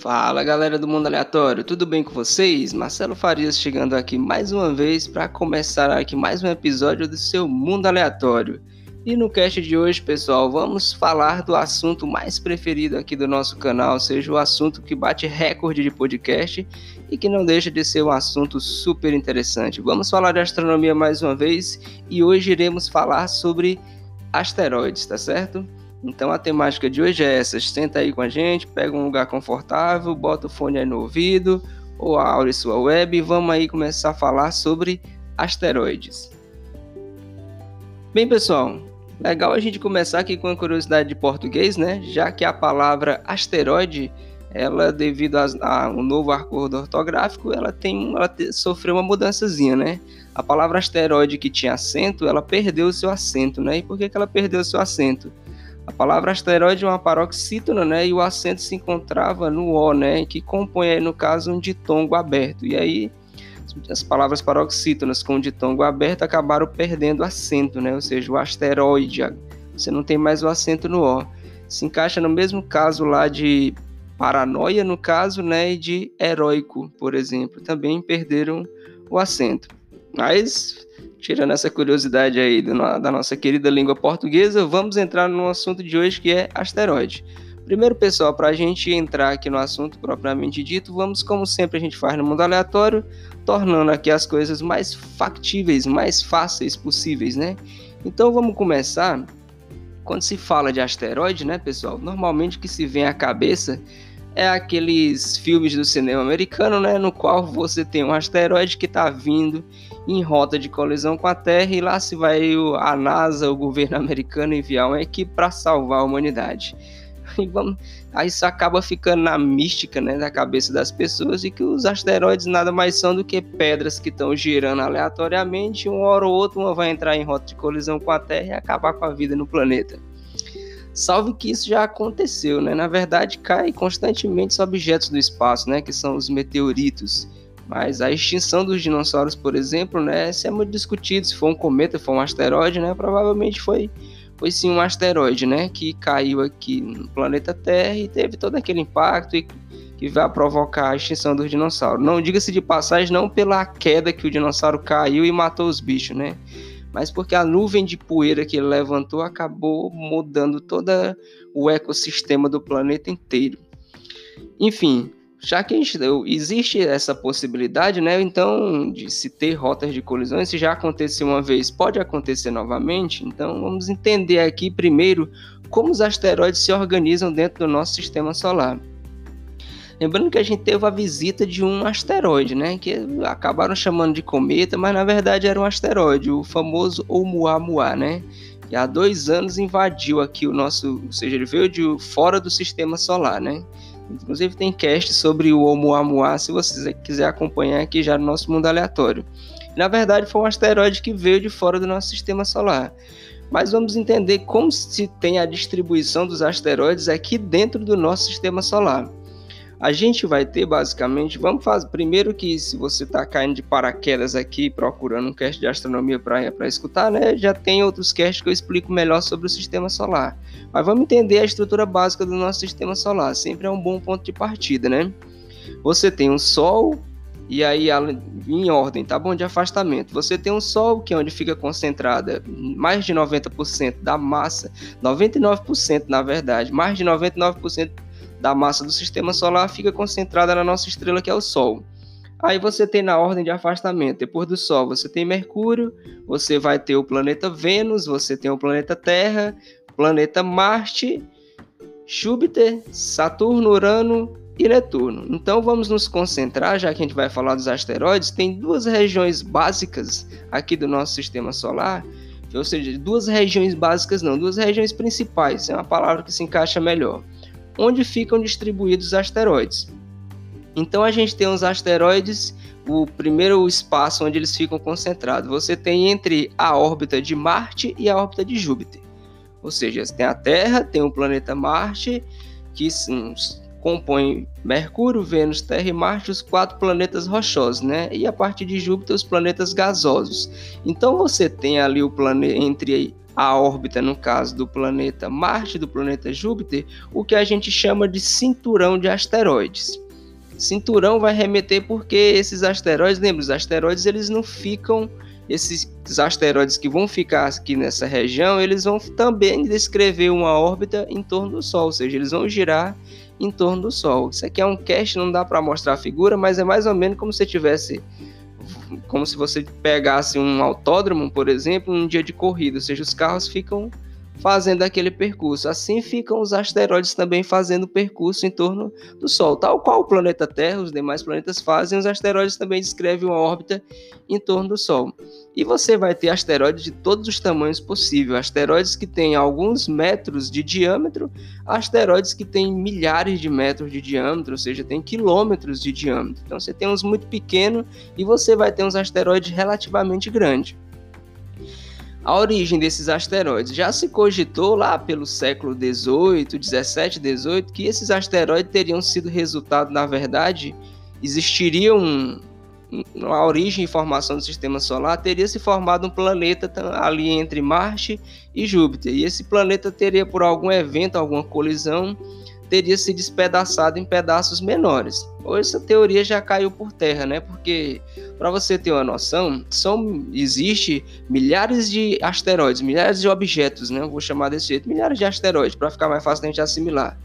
Fala galera do Mundo Aleatório, tudo bem com vocês? Marcelo Farias chegando aqui mais uma vez para começar aqui mais um episódio do seu Mundo Aleatório. E no cast de hoje, pessoal, vamos falar do assunto mais preferido aqui do nosso canal, seja o assunto que bate recorde de podcast e que não deixa de ser um assunto super interessante. Vamos falar de astronomia mais uma vez e hoje iremos falar sobre asteroides, tá certo? Então a temática de hoje é essa: senta aí com a gente, pega um lugar confortável, bota o fone aí no ouvido ou abre sua web e vamos aí começar a falar sobre asteroides. Bem, pessoal, Legal a gente começar aqui com a curiosidade de português, né? Já que a palavra asteroide, ela devido a, a um novo acordo ortográfico, ela tem, ela sofreu uma mudançazinha, né? A palavra asteroide que tinha acento, ela perdeu o seu acento, né? E por que, que ela perdeu o seu acento? A palavra asteroide é uma paroxítona, né? E o acento se encontrava no O, né? Que compõe aí, no caso, um ditongo aberto. E aí as palavras paroxítonas com ditongo aberto acabaram perdendo acento, né? ou seja, o asteroide, você não tem mais o acento no O. Se encaixa no mesmo caso lá de paranoia, no caso, né, e de heróico, por exemplo, também perderam o acento. Mas, tirando essa curiosidade aí da nossa querida língua portuguesa, vamos entrar no assunto de hoje que é asteroide. Primeiro, pessoal, para a gente entrar aqui no assunto propriamente dito, vamos, como sempre a gente faz no mundo aleatório, tornando aqui as coisas mais factíveis, mais fáceis possíveis, né? Então vamos começar. Quando se fala de asteroide, né, pessoal? Normalmente o que se vem à cabeça é aqueles filmes do cinema americano, né, no qual você tem um asteroide que está vindo em rota de colisão com a Terra e lá se vai a NASA, o governo americano enviar uma equipe para salvar a humanidade. E vamos, aí isso acaba ficando na mística né, da cabeça das pessoas e que os asteroides nada mais são do que pedras que estão girando aleatoriamente, uma hora ou outra uma vai entrar em rota de colisão com a Terra e acabar com a vida no planeta. Salve que isso já aconteceu, né? Na verdade, cai constantemente objetos do espaço, né? Que são os meteoritos. Mas a extinção dos dinossauros, por exemplo, né? Isso é muito discutido. Se foi um cometa, foi um asteroide, né? Provavelmente foi foi sim um asteroide, né, que caiu aqui no planeta Terra e teve todo aquele impacto e que vai provocar a extinção dos dinossauros. Não diga-se de passagem, não pela queda que o dinossauro caiu e matou os bichos, né? Mas porque a nuvem de poeira que ele levantou acabou mudando todo o ecossistema do planeta inteiro. Enfim, já que gente, existe essa possibilidade, né? Então, de se ter rotas de colisões, se já aconteceu uma vez, pode acontecer novamente. Então, vamos entender aqui primeiro como os asteroides se organizam dentro do nosso sistema solar. Lembrando que a gente teve a visita de um asteroide, né? Que acabaram chamando de cometa, mas na verdade era um asteroide, o famoso Oumuamua, né? Que há dois anos invadiu aqui o nosso, ou seja, ele veio de fora do sistema solar, né? Inclusive tem cast sobre o Oumuamua, se você quiser acompanhar aqui já no nosso mundo aleatório. Na verdade, foi um asteroide que veio de fora do nosso sistema solar. Mas vamos entender como se tem a distribuição dos asteroides aqui dentro do nosso sistema solar. A gente vai ter basicamente, vamos fazer primeiro que se você está caindo de paraquedas aqui procurando um cast de astronomia para escutar, né, já tem outros casts que eu explico melhor sobre o sistema solar. Mas vamos entender a estrutura básica do nosso sistema solar, sempre é um bom ponto de partida, né? Você tem um Sol e aí em ordem, tá bom? De afastamento. Você tem um Sol que é onde fica concentrada mais de 90% da massa, 99% na verdade, mais de 99% da massa do sistema solar fica concentrada na nossa estrela que é o Sol. Aí você tem na ordem de afastamento, depois do Sol, você tem Mercúrio, você vai ter o planeta Vênus, você tem o planeta Terra, planeta Marte, Júpiter, Saturno, Urano e Netuno. Então vamos nos concentrar, já que a gente vai falar dos asteroides, tem duas regiões básicas aqui do nosso sistema solar, ou seja, duas regiões básicas não, duas regiões principais, é uma palavra que se encaixa melhor onde ficam distribuídos os asteroides. Então a gente tem os asteroides, o primeiro espaço onde eles ficam concentrados. Você tem entre a órbita de Marte e a órbita de Júpiter. Ou seja, tem a Terra, tem o planeta Marte, que compõe Mercúrio, Vênus, Terra e Marte, os quatro planetas rochosos, né? E a partir de Júpiter, os planetas gasosos. Então você tem ali o planeta entre a órbita, no caso do planeta Marte, do planeta Júpiter, o que a gente chama de cinturão de asteroides. Cinturão vai remeter porque esses asteroides, lembra, os asteroides eles não ficam esses asteroides que vão ficar aqui nessa região, eles vão também descrever uma órbita em torno do Sol, ou seja, eles vão girar em torno do Sol. Isso aqui é um cast, não dá para mostrar a figura, mas é mais ou menos como se tivesse como se você pegasse um autódromo, por exemplo, num dia de corrida, ou seja, os carros ficam fazendo aquele percurso. Assim ficam os asteroides também fazendo percurso em torno do Sol. Tal qual o planeta Terra, os demais planetas fazem, os asteroides também descrevem uma órbita em torno do Sol. E você vai ter asteroides de todos os tamanhos possíveis, asteroides que têm alguns metros de diâmetro, asteroides que têm milhares de metros de diâmetro, ou seja, tem quilômetros de diâmetro. Então você tem uns muito pequenos e você vai ter uns asteroides relativamente grandes a origem desses asteroides. Já se cogitou lá pelo século 18, 17, 18 que esses asteroides teriam sido resultado, na verdade, existiria um, a origem e formação do sistema solar, teria se formado um planeta ali entre Marte e Júpiter. E esse planeta teria, por algum evento, alguma colisão, teria se despedaçado em pedaços menores. Hoje essa teoria já caiu por terra, né? Porque para você ter uma noção, são existe milhares de asteroides, milhares de objetos, né? Vou chamar desse jeito, milhares de asteroides para ficar mais fácil a gente assimilar.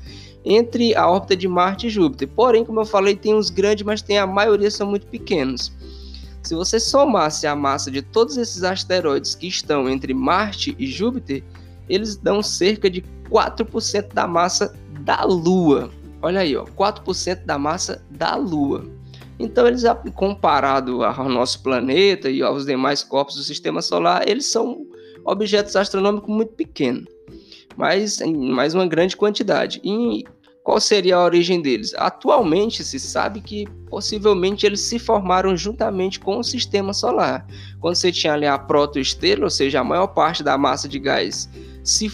Entre a órbita de Marte e Júpiter. Porém, como eu falei, tem uns grandes, mas tem a maioria são muito pequenos. Se você somasse a massa de todos esses asteroides que estão entre Marte e Júpiter, eles dão cerca de 4% da massa da Lua. Olha aí, ó, 4% da massa da Lua. Então, eles, comparado ao nosso planeta e aos demais corpos do sistema solar, eles são objetos astronômicos muito pequenos, mas mais uma grande quantidade. E qual seria a origem deles? Atualmente se sabe que possivelmente eles se formaram juntamente com o sistema solar. Quando você tinha ali a protoestrela, ou seja, a maior parte da massa de gás se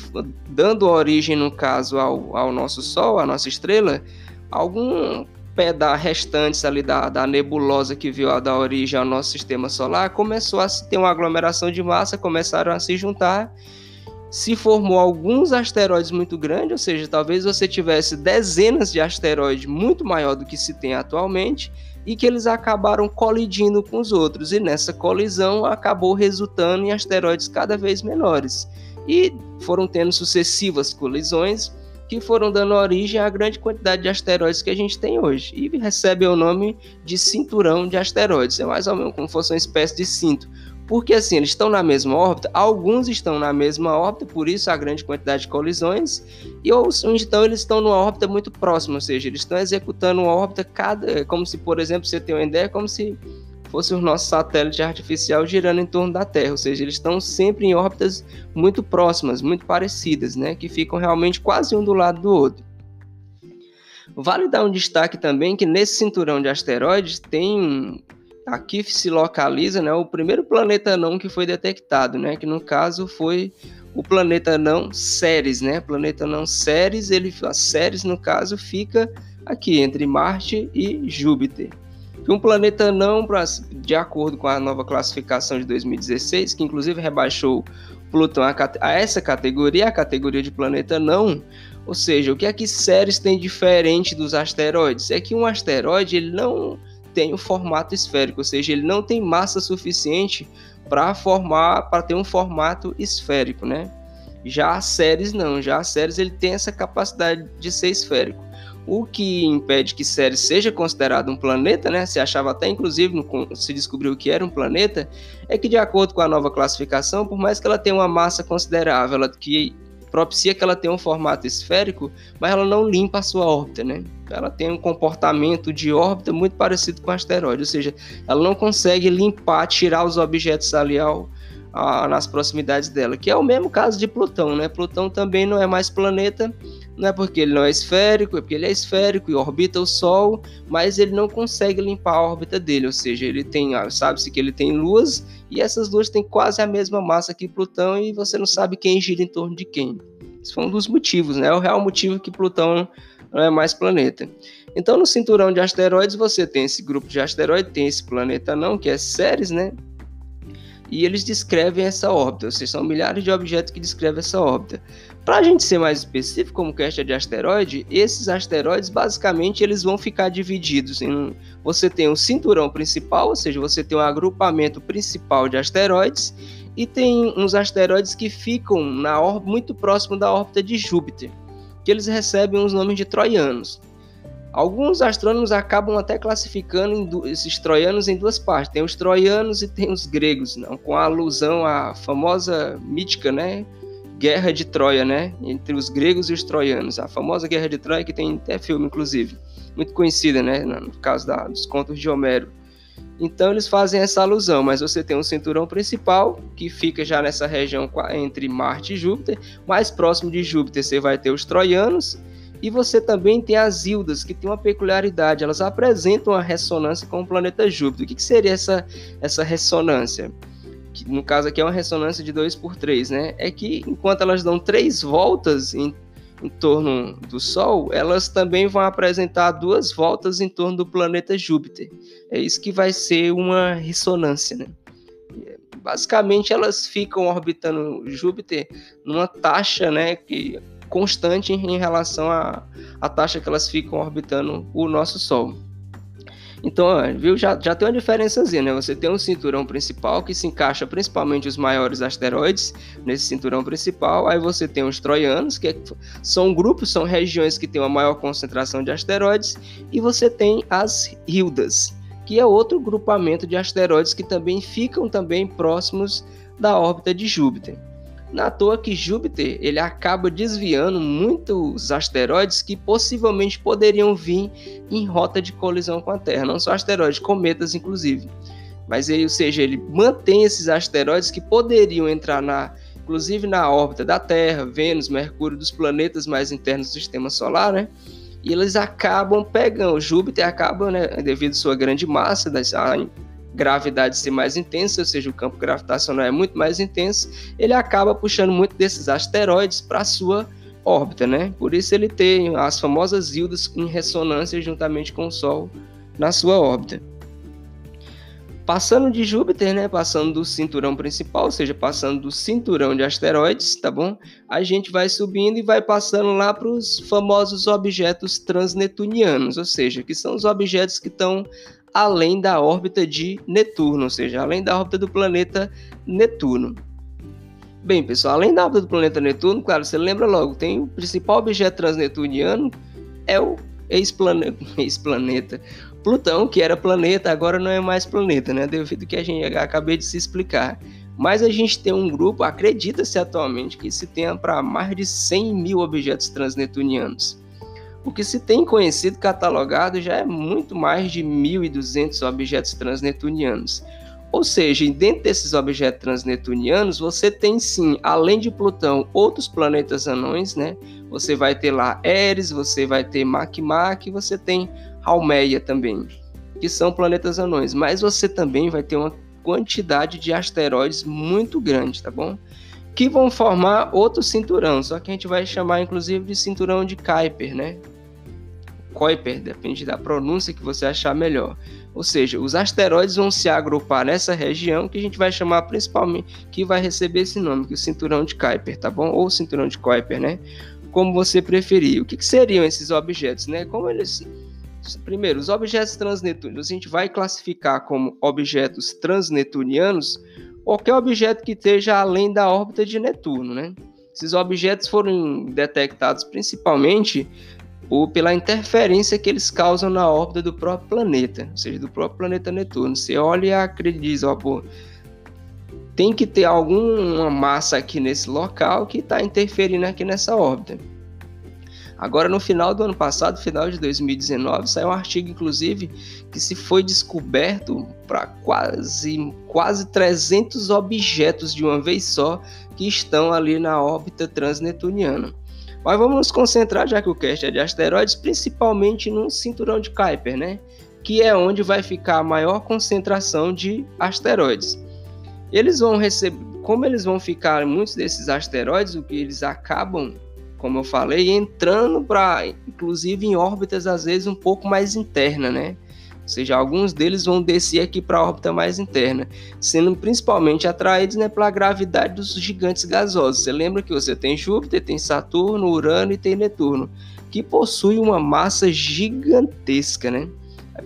dando origem, no caso, ao, ao nosso Sol, à nossa estrela, algum da restantes ali da, da nebulosa que veio a dar origem ao nosso sistema solar começou a se ter uma aglomeração de massa, começaram a se juntar, se formou alguns asteroides muito grandes, ou seja, talvez você tivesse dezenas de asteroides muito maior do que se tem atualmente, e que eles acabaram colidindo com os outros, e nessa colisão acabou resultando em asteroides cada vez menores. E foram tendo sucessivas colisões que foram dando origem à grande quantidade de asteroides que a gente tem hoje. E recebe o nome de cinturão de asteroides. É mais ou menos como se fosse uma espécie de cinto. Porque assim, eles estão na mesma órbita, alguns estão na mesma órbita, por isso a grande quantidade de colisões, e outros então eles estão numa órbita muito próxima, ou seja, eles estão executando uma órbita cada, como se, por exemplo, você tem uma ideia, como se fosse o nosso satélite artificial girando em torno da Terra, ou seja, eles estão sempre em órbitas muito próximas, muito parecidas, né, que ficam realmente quase um do lado do outro. Vale dar um destaque também que nesse cinturão de asteroides tem aqui se localiza, né, o primeiro planeta não que foi detectado, né, que no caso foi o planeta não Ceres, né? Planeta não Ceres, ele a Ceres no caso fica aqui entre Marte e Júpiter que um planeta não, de acordo com a nova classificação de 2016, que inclusive rebaixou Plutão a, a essa categoria, a categoria de planeta não, ou seja, o que é que Ceres tem diferente dos asteroides? É que um asteroide ele não tem o um formato esférico, ou seja, ele não tem massa suficiente para formar, para ter um formato esférico, né? Já a Ceres não, já a Ceres ele tem essa capacidade de ser esférico. O que impede que Ceres seja considerado um planeta, né? Se achava até inclusive no, se descobriu que era um planeta, é que de acordo com a nova classificação, por mais que ela tenha uma massa considerável, ela, que propicia que ela tenha um formato esférico, mas ela não limpa a sua órbita, né? Ela tem um comportamento de órbita muito parecido com asteroide, ou seja, ela não consegue limpar, tirar os objetos ali ao, a, nas proximidades dela, que é o mesmo caso de Plutão, né? Plutão também não é mais planeta, não é porque ele não é esférico, é porque ele é esférico e orbita o Sol, mas ele não consegue limpar a órbita dele, ou seja, ele tem, ah, sabe-se que ele tem luas e essas luas têm quase a mesma massa que Plutão e você não sabe quem gira em torno de quem. Esse foi um dos motivos, né? É o real motivo que Plutão não é mais planeta. Então, no cinturão de asteroides, você tem esse grupo de asteroides, tem esse planeta não, que é Ceres, né? E eles descrevem essa órbita, ou seja, são milhares de objetos que descrevem essa órbita. Para a gente ser mais específico, como questão é de asteroide, esses asteroides basicamente eles vão ficar divididos em você tem um cinturão principal, ou seja, você tem um agrupamento principal de asteroides e tem uns asteroides que ficam na muito próximo da órbita de Júpiter, que eles recebem os nomes de troianos. Alguns astrônomos acabam até classificando esses troianos em duas partes. Tem os troianos e tem os gregos, não, com a alusão à famosa mítica, né, Guerra de Troia, né, entre os gregos e os troianos. A famosa Guerra de Troia que tem até filme, inclusive, muito conhecida, né, no caso da, dos contos de Homero. Então eles fazem essa alusão, mas você tem um cinturão principal que fica já nessa região entre Marte e Júpiter. Mais próximo de Júpiter você vai ter os troianos e você também tem as Hildas, que tem uma peculiaridade, elas apresentam uma ressonância com o planeta Júpiter. O que, que seria essa, essa ressonância? Que, no caso aqui é uma ressonância de 2 por 3, né? É que enquanto elas dão três voltas em, em torno do Sol, elas também vão apresentar duas voltas em torno do planeta Júpiter. É isso que vai ser uma ressonância, né? Basicamente, elas ficam orbitando Júpiter numa taxa, né, que constante em relação à, à taxa que elas ficam orbitando o nosso Sol. Então, viu, já, já tem uma diferençazinha, né? Você tem um cinturão principal que se encaixa principalmente os maiores asteroides nesse cinturão principal. Aí você tem os troianos, que é, são grupos, são regiões que têm uma maior concentração de asteroides. E você tem as Hildas, que é outro grupamento de asteroides que também ficam também próximos da órbita de Júpiter. Na toa que Júpiter ele acaba desviando muitos asteroides que possivelmente poderiam vir em rota de colisão com a Terra, não só asteroides, cometas inclusive. Mas ele, ou seja, ele mantém esses asteroides que poderiam entrar na, inclusive na órbita da Terra, Vênus, Mercúrio, dos planetas mais internos do Sistema Solar, né? E eles acabam pegando, Júpiter acaba, né, devido à sua grande massa, gravidade ser mais intensa, ou seja, o campo gravitacional é muito mais intenso, ele acaba puxando muito desses asteroides para a sua órbita, né? Por isso ele tem as famosas Hildas em ressonância juntamente com o Sol na sua órbita. Passando de Júpiter, né, passando do cinturão principal, ou seja, passando do cinturão de asteroides, tá bom? A gente vai subindo e vai passando lá para os famosos objetos transnetunianos, ou seja, que são os objetos que estão além da órbita de Netuno, ou seja, além da órbita do planeta Netuno. Bem, pessoal, além da órbita do planeta Netuno, claro, você lembra logo, tem o principal objeto transnetuniano, é o ex-planeta, ex-planeta Plutão, que era planeta, agora não é mais planeta, né? Devido que a gente acabei de se explicar. Mas a gente tem um grupo, acredita-se atualmente que se tenha para mais de 100 mil objetos transnetunianos. O que se tem conhecido catalogado já é muito mais de 1.200 objetos transnetunianos. Ou seja, dentro desses objetos transnetunianos, você tem sim, além de Plutão, outros planetas anões, né? Você vai ter lá Eris, você vai ter Makmak, você tem Haumea também, que são planetas anões. Mas você também vai ter uma quantidade de asteroides muito grande, tá bom? Que vão formar outro cinturão, só que a gente vai chamar inclusive de cinturão de Kuiper, né? Kuiper, depende da pronúncia que você achar melhor. Ou seja, os asteroides vão se agrupar nessa região que a gente vai chamar principalmente, que vai receber esse nome, que é o cinturão de Kuiper, tá bom? Ou cinturão de Kuiper, né? Como você preferir. O que, que seriam esses objetos, né? Como eles Primeiro, os objetos transnetunianos, a gente vai classificar como objetos transnetunianos qualquer objeto que esteja além da órbita de Netuno, né? Esses objetos foram detectados principalmente ou pela interferência que eles causam na órbita do próprio planeta, ou seja, do próprio planeta Netuno. Você olha e acredita, ó, pô, tem que ter alguma massa aqui nesse local que está interferindo aqui nessa órbita. Agora, no final do ano passado, final de 2019, saiu um artigo, inclusive, que se foi descoberto para quase, quase 300 objetos de uma vez só que estão ali na órbita transnetuniana. Mas vamos nos concentrar, já que o cast é de asteroides, principalmente no cinturão de Kuiper, né? Que é onde vai ficar a maior concentração de asteroides. Eles vão receber, como eles vão ficar muitos desses asteroides, o que eles acabam como eu falei, entrando para, inclusive, em órbitas às vezes um pouco mais interna, né? Seja, alguns deles vão descer aqui para a órbita mais interna, sendo principalmente atraídos né, pela gravidade dos gigantes gasosos. Você lembra que você tem Júpiter, tem Saturno, Urano e tem Netuno, que possuem uma massa gigantesca, né?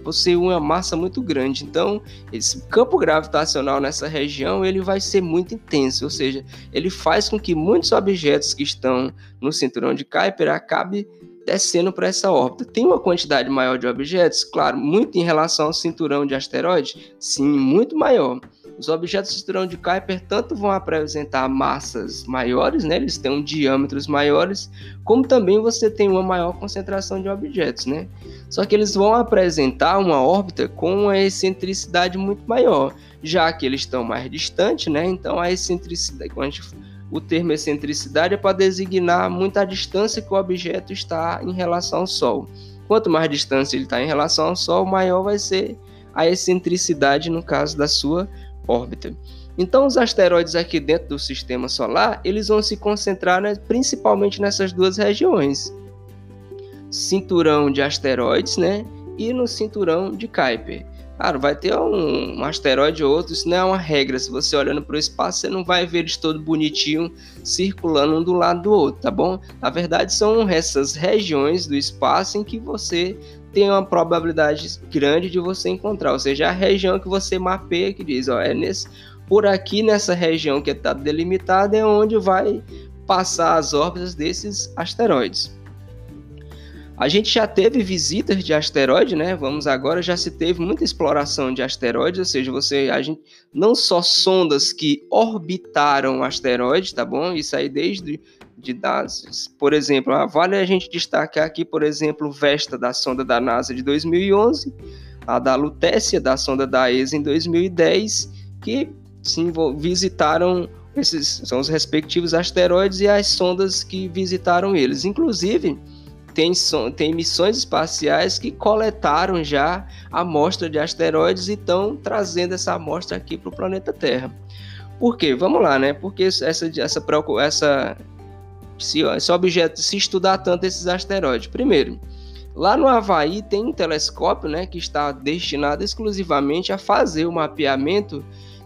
possui uma massa muito grande. Então, esse campo gravitacional nessa região ele vai ser muito intenso, ou seja, ele faz com que muitos objetos que estão no cinturão de Kuiper acabem descendo para essa órbita. Tem uma quantidade maior de objetos? Claro, muito em relação ao cinturão de asteroides? Sim, muito maior. Os objetos do cinturão de Kuiper tanto vão apresentar massas maiores, né? eles têm um diâmetros maiores, como também você tem uma maior concentração de objetos. Né? Só que eles vão apresentar uma órbita com uma excentricidade muito maior, já que eles estão mais distantes, né? então a excentricidade, quando a gente o termo excentricidade é para designar muita distância que o objeto está em relação ao Sol. Quanto mais distância ele está em relação ao Sol, maior vai ser a excentricidade no caso da sua órbita. Então, os asteroides aqui dentro do sistema solar, eles vão se concentrar né, principalmente nessas duas regiões. Cinturão de asteroides, né? E no cinturão de Kuiper. Claro, vai ter um, um, asteroide ou outro, isso não é uma regra. Se você olhando para o espaço, você não vai ver eles todo bonitinho circulando um do lado do outro, tá bom? Na verdade, são essas regiões do espaço em que você tem uma probabilidade grande de você encontrar, ou seja, a região que você mapeia que diz, ó, é nesse, por aqui nessa região que está delimitada é onde vai passar as órbitas desses asteroides. A gente já teve visitas de asteroide, né? Vamos agora, já se teve muita exploração de asteroides, ou seja, você, a gente não só sondas que orbitaram asteroides, tá bom? Isso aí desde de dados. Por exemplo, ah, vale a gente destacar aqui, por exemplo, Vesta da sonda da NASA de 2011, a da Lutécia da sonda da ESA em 2010, que sim, visitaram esses são os respectivos asteroides e as sondas que visitaram eles. Inclusive, tem, tem missões espaciais que coletaram já amostra de asteroides e estão trazendo essa amostra aqui para o planeta Terra. Por quê? Vamos lá, né? Porque essa, essa, essa se esse objeto se estudar tanto esses asteroides. Primeiro, lá no Havaí tem um telescópio né, que está destinado exclusivamente a fazer o mapeamento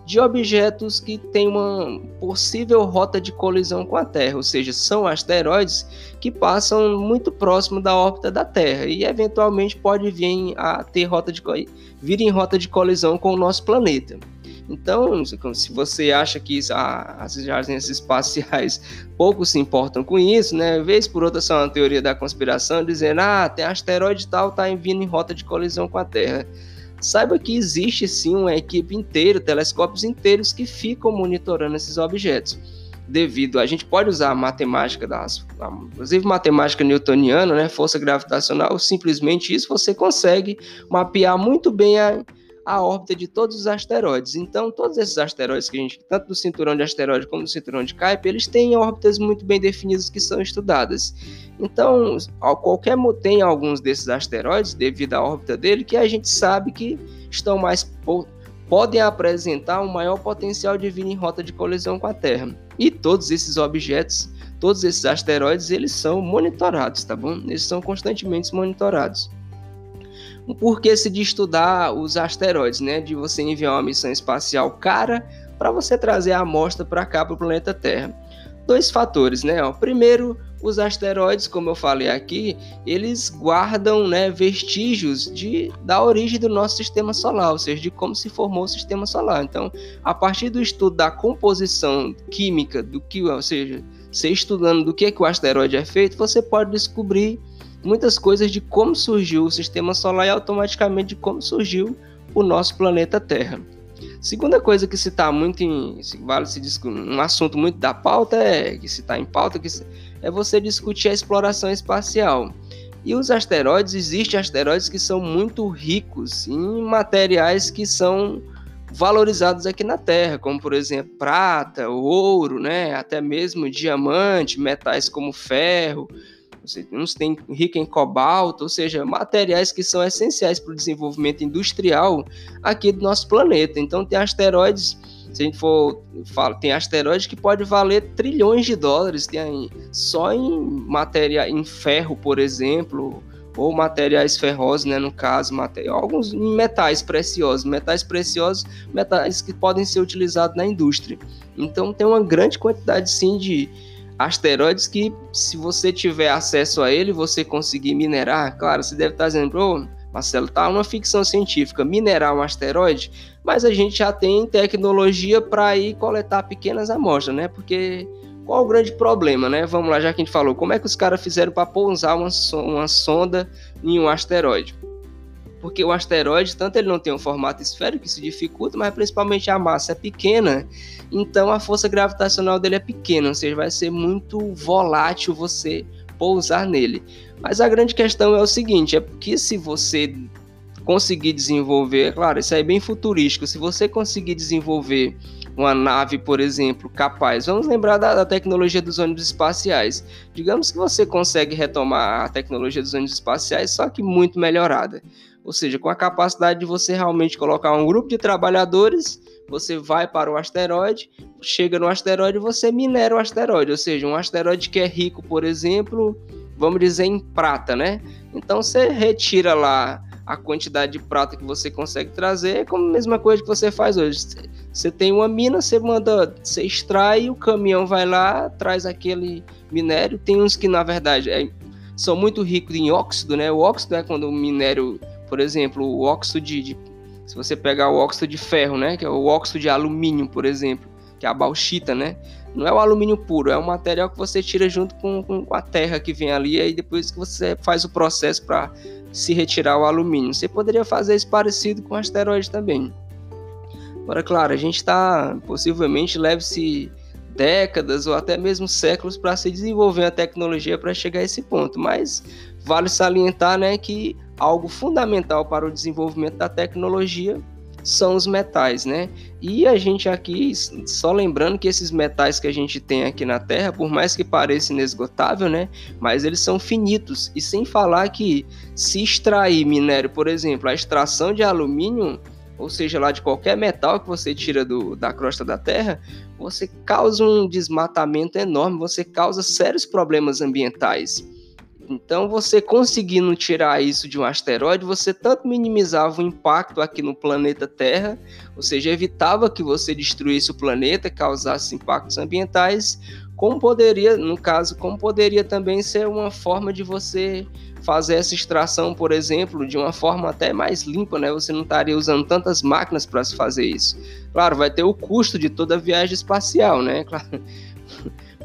de objetos que têm uma possível rota de colisão com a Terra, ou seja, são asteroides que passam muito próximo da órbita da Terra e eventualmente pode vir a ter rota de vir em rota de colisão com o nosso planeta. Então, se você acha que as agências espaciais pouco se importam com isso, né? Vez por outra são uma teoria da conspiração, dizendo, ah, tem asteroide tal, tá vindo em rota de colisão com a Terra. Saiba que existe sim uma equipe inteira, telescópios inteiros que ficam monitorando esses objetos. Devido a gente pode usar a matemática das, inclusive matemática newtoniana, né, força gravitacional, simplesmente isso você consegue mapear muito bem a, a órbita de todos os asteroides. Então, todos esses asteroides que a gente, tanto do cinturão de asteroides como do cinturão de Kuiper, eles têm órbitas muito bem definidas que são estudadas. Então, qualquer tem alguns desses asteroides, devido à órbita dele, que a gente sabe que estão mais podem apresentar um maior potencial de vir em rota de colisão com a Terra. E todos esses objetos, todos esses asteroides, eles são monitorados, tá bom? Eles são constantemente monitorados por que se de estudar os asteroides, né? De você enviar uma missão espacial cara para você trazer a amostra para cá para o planeta Terra. Dois fatores, né? Ó, primeiro, os asteroides, como eu falei aqui, eles guardam né, vestígios de, da origem do nosso sistema solar, ou seja, de como se formou o sistema solar. Então, a partir do estudo da composição química, do que, ou seja, você estudando do que, é que o asteroide é feito, você pode descobrir muitas coisas de como surgiu o sistema solar e automaticamente de como surgiu o nosso planeta Terra. Segunda coisa que se está muito em. Vale se um assunto muito da pauta é que se está em pauta que se, é você discutir a exploração espacial. E os asteroides, existem asteroides que são muito ricos em materiais que são valorizados aqui na Terra, como por exemplo prata, ouro, né, até mesmo diamante, metais como ferro, uns têm rica em cobalto, ou seja, materiais que são essenciais para o desenvolvimento industrial aqui do nosso planeta. Então tem asteroides, se a gente for fala, tem asteroides que pode valer trilhões de dólares, tem só em matéria em ferro, por exemplo, ou materiais ferrosos, né, no caso, alguns metais preciosos, metais preciosos, metais que podem ser utilizados na indústria. Então tem uma grande quantidade sim de asteroides que se você tiver acesso a ele, você conseguir minerar, claro, você deve estar dizendo, oh, Marcelo, tá uma ficção científica, minerar um asteroide, mas a gente já tem tecnologia para ir coletar pequenas amostras, né? Porque qual o grande problema, né? Vamos lá, já que a gente falou, como é que os caras fizeram para pousar uma, uma sonda em um asteroide? Porque o asteroide, tanto ele não tem um formato esférico, se dificulta, mas principalmente a massa é pequena, então a força gravitacional dele é pequena, ou seja, vai ser muito volátil você pousar nele. Mas a grande questão é o seguinte: é que se você conseguir desenvolver, é claro, isso aí é bem futurístico, se você conseguir desenvolver uma nave, por exemplo, capaz. Vamos lembrar da, da, tecnologia dos ônibus espaciais. Digamos que você consegue retomar a tecnologia dos ônibus espaciais, só que muito melhorada. Ou seja, com a capacidade de você realmente colocar um grupo de trabalhadores, você vai para o asteroide, chega no asteroide você minera o asteroide. Ou seja, um asteroide que é rico, por exemplo, vamos dizer em prata, né? Então você retira lá a quantidade de prata que você consegue trazer, é como a mesma coisa que você faz hoje. Você tem uma mina, você manda, você extrai, o caminhão vai lá, traz aquele minério. Tem uns que, na verdade, é, são muito ricos em óxido, né? O óxido é quando o minério, por exemplo, o óxido de, de se você pegar o óxido de ferro, né? Que é o óxido de alumínio, por exemplo, que é a bauxita, né? Não é o alumínio puro, é um material que você tira junto com, com a terra que vem ali, aí depois que você faz o processo para se retirar o alumínio. Você poderia fazer isso parecido com asteroide também. Agora, claro, a gente está possivelmente leve-se décadas ou até mesmo séculos para se desenvolver a tecnologia para chegar a esse ponto, mas vale salientar né, que algo fundamental para o desenvolvimento da tecnologia são os metais, né? E a gente aqui, só lembrando que esses metais que a gente tem aqui na Terra, por mais que pareça inesgotável, né? Mas eles são finitos. E sem falar que se extrair minério, por exemplo, a extração de alumínio, ou seja, lá de qualquer metal que você tira do, da crosta da Terra, você causa um desmatamento enorme, você causa sérios problemas ambientais. Então, você conseguindo tirar isso de um asteroide, você tanto minimizava o impacto aqui no planeta Terra, ou seja, evitava que você destruísse o planeta, causasse impactos ambientais, como poderia, no caso, como poderia também ser uma forma de você fazer essa extração, por exemplo, de uma forma até mais limpa, né? Você não estaria usando tantas máquinas para se fazer isso. Claro, vai ter o custo de toda a viagem espacial, né? Claro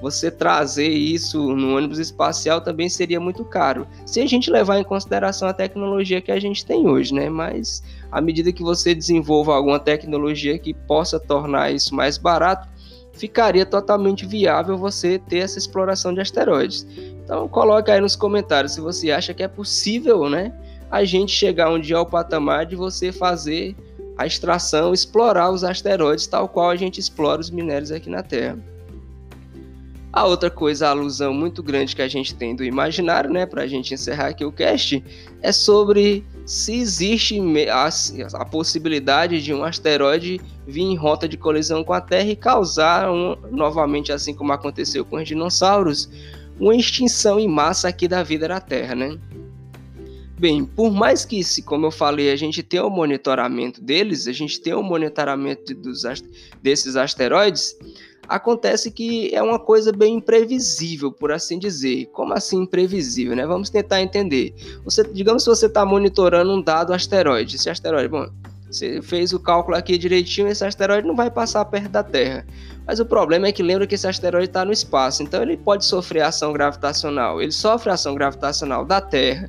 você trazer isso no ônibus espacial também seria muito caro. Se a gente levar em consideração a tecnologia que a gente tem hoje, né? Mas à medida que você desenvolva alguma tecnologia que possa tornar isso mais barato, ficaria totalmente viável você ter essa exploração de asteroides. Então coloque aí nos comentários se você acha que é possível, né? A gente chegar um dia ao patamar de você fazer a extração, explorar os asteroides, tal qual a gente explora os minérios aqui na Terra. A outra coisa, a alusão muito grande que a gente tem do imaginário, né, para a gente encerrar aqui o cast, é sobre se existe a, a, possibilidade de um asteroide vir em rota de colisão com a Terra e causar, um, novamente, assim como aconteceu com os dinossauros, uma extinção em massa aqui da vida da Terra, né? Bem, por mais que, como eu falei, a gente tenha o monitoramento deles, a gente tenha o monitoramento dos, desses asteroides, Acontece que é uma coisa bem imprevisível, por assim dizer. Como assim imprevisível, né? Vamos tentar entender. Você, digamos que você está monitorando um dado asteroide. Esse asteroide, bom, você fez o cálculo aqui direitinho, esse asteroide não vai passar perto da Terra. Mas o problema é que lembra que esse asteroide está no espaço, então ele pode sofrer ação gravitacional. Ele sofre ação gravitacional da Terra,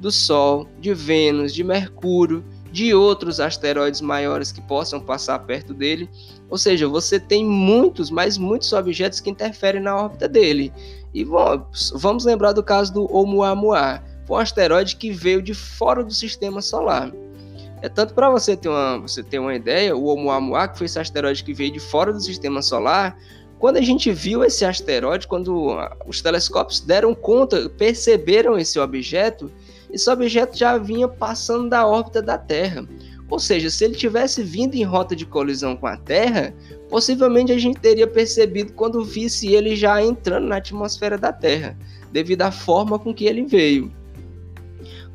do Sol, de Vênus, de Mercúrio de outros asteroides maiores que possam passar perto dele. Ou seja, você tem muitos, mas muitos objetos que interferem na órbita dele. E vamos, vamos lembrar do caso do Oumuamua, um asteroide que veio de fora do sistema solar. É tanto para você ter uma você ter uma ideia, o Oumuamua, que foi esse asteroide que veio de fora do sistema solar, quando a gente viu esse asteroide, quando os telescópios deram conta, perceberam esse objeto, esse objeto já vinha passando da órbita da Terra. Ou seja, se ele tivesse vindo em rota de colisão com a Terra, possivelmente a gente teria percebido quando visse ele já entrando na atmosfera da Terra, devido à forma com que ele veio.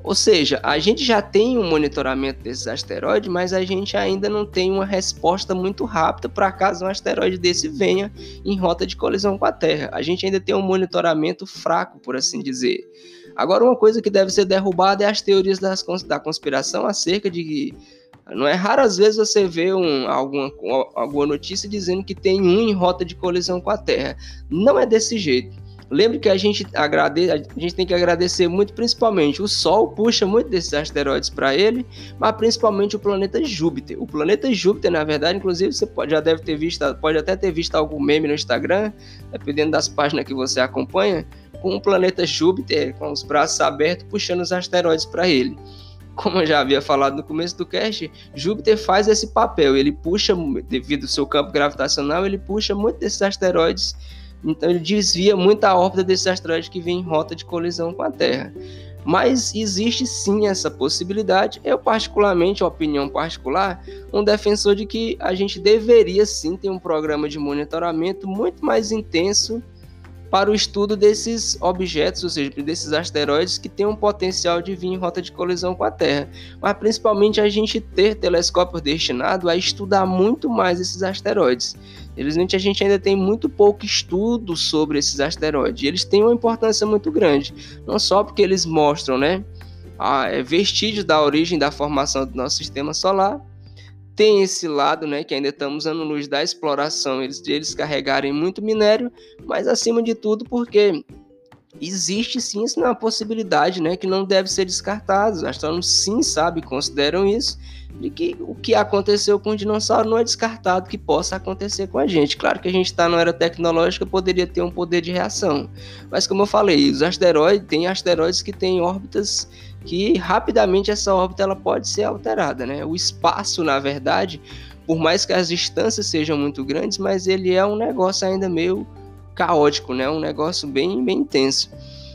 Ou seja, a gente já tem um monitoramento desses asteroides, mas a gente ainda não tem uma resposta muito rápida para caso um asteroide desse venha em rota de colisão com a Terra. A gente ainda tem um monitoramento fraco, por assim dizer. Agora, uma coisa que deve ser derrubada é as teorias das, da conspiração acerca de que não é raro às vezes você ver um, alguma, alguma notícia dizendo que tem um em rota de colisão com a Terra. Não é desse jeito. Lembre que a gente, agrade... a gente tem que agradecer muito, principalmente o Sol puxa muito desses asteroides para ele, mas principalmente o planeta Júpiter. O planeta Júpiter, na verdade, inclusive você pode, já deve ter visto, pode até ter visto algum meme no Instagram, dependendo das páginas que você acompanha, com o planeta Júpiter com os braços abertos puxando os asteroides para ele. Como eu já havia falado no começo do cast, Júpiter faz esse papel, ele puxa, devido ao seu campo gravitacional, ele puxa muito desses asteroides então ele desvia muito a órbita desses asteroides que vem em rota de colisão com a Terra. Mas existe sim essa possibilidade. Eu, particularmente, opinião particular, um defensor de que a gente deveria sim ter um programa de monitoramento muito mais intenso para o estudo desses objetos, ou seja, desses asteroides que têm um potencial de vir em rota de colisão com a Terra. Mas principalmente a gente ter telescópios destinados a estudar muito mais esses asteroides. Felizmente a gente ainda tem muito pouco estudo sobre esses asteroides. E eles têm uma importância muito grande, não só porque eles mostram, né, é, vestígios da origem da formação do nosso sistema solar, tem esse lado, né, que ainda estamos anos luz da exploração, eles, eles carregarem muito minério, mas acima de tudo porque existe sim isso é uma possibilidade, né, que não deve ser descartado. Os astrônomos sim sabem, consideram isso, de que o que aconteceu com o dinossauro não é descartado que possa acontecer com a gente. Claro que a gente está na era tecnológica, poderia ter um poder de reação, mas como eu falei, os asteroides, tem asteroides que têm órbitas que rapidamente essa órbita ela pode ser alterada, né? O espaço, na verdade, por mais que as distâncias sejam muito grandes, mas ele é um negócio ainda meio caótico, né? Um negócio bem, bem intenso.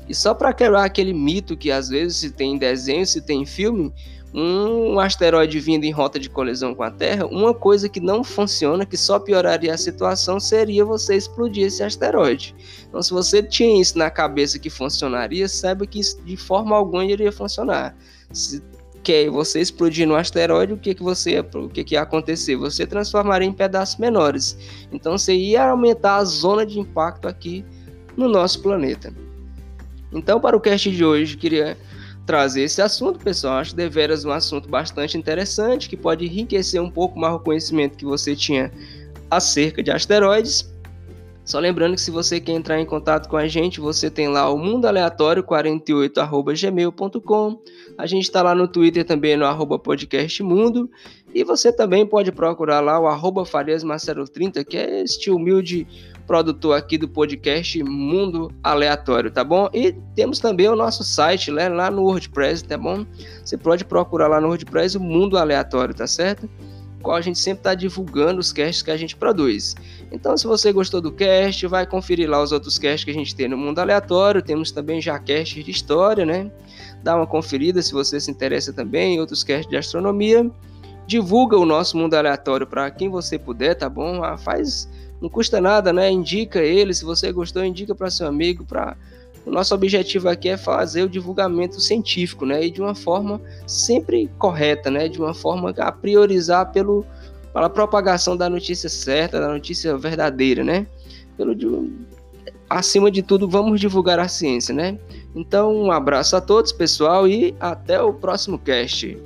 E só para quebrar aquele mito que às vezes se tem desenho, se tem filme, um asteroide vindo em rota de colisão com a Terra, uma coisa que não funciona, que só pioraria a situação, seria você explodir esse asteroide. Então, se você tinha isso na cabeça que funcionaria, saiba que isso de forma alguma iria funcionar. Se quer você explodir no asteroide, o que que você o que que ia acontecer? Você transformaria em pedaços menores. Então, você ia aumentar a zona de impacto aqui no nosso planeta. Então, para o cast de hoje, queria trazer esse assunto, pessoal. Acho deveras um assunto bastante interessante que pode enriquecer um pouco mais o conhecimento que você tinha acerca de asteroides. Só lembrando que se você quer entrar em contato com a gente, você tem lá o mundo aleatório 48@gmail.com. A gente está lá no Twitter também no arroba podcastmundo e você também pode procurar lá o arroba Farias Marcelo 30, que é este humilde produtor aqui do podcast Mundo Aleatório, tá bom? E temos também o nosso site né, lá no WordPress, tá bom? Você pode procurar lá no WordPress o Mundo Aleatório, tá certo? Qual a gente sempre está divulgando os casts que a gente produz. Então, se você gostou do cast, vai conferir lá os outros casts que a gente tem no Mundo Aleatório. Temos também já casts de história, né? Dá uma conferida se você se interessa também outros casts de astronomia. Divulga o nosso Mundo Aleatório para quem você puder, tá bom? Ah, faz não custa nada, né? Indica ele, se você gostou, indica para seu amigo, para o nosso objetivo aqui é fazer o divulgamento científico, né? E de uma forma sempre correta, né? De uma forma a priorizar pelo pela propagação da notícia certa, da notícia verdadeira, né? Pelo acima de tudo, vamos divulgar a ciência, né? Então, um abraço a todos, pessoal, e até o próximo cast.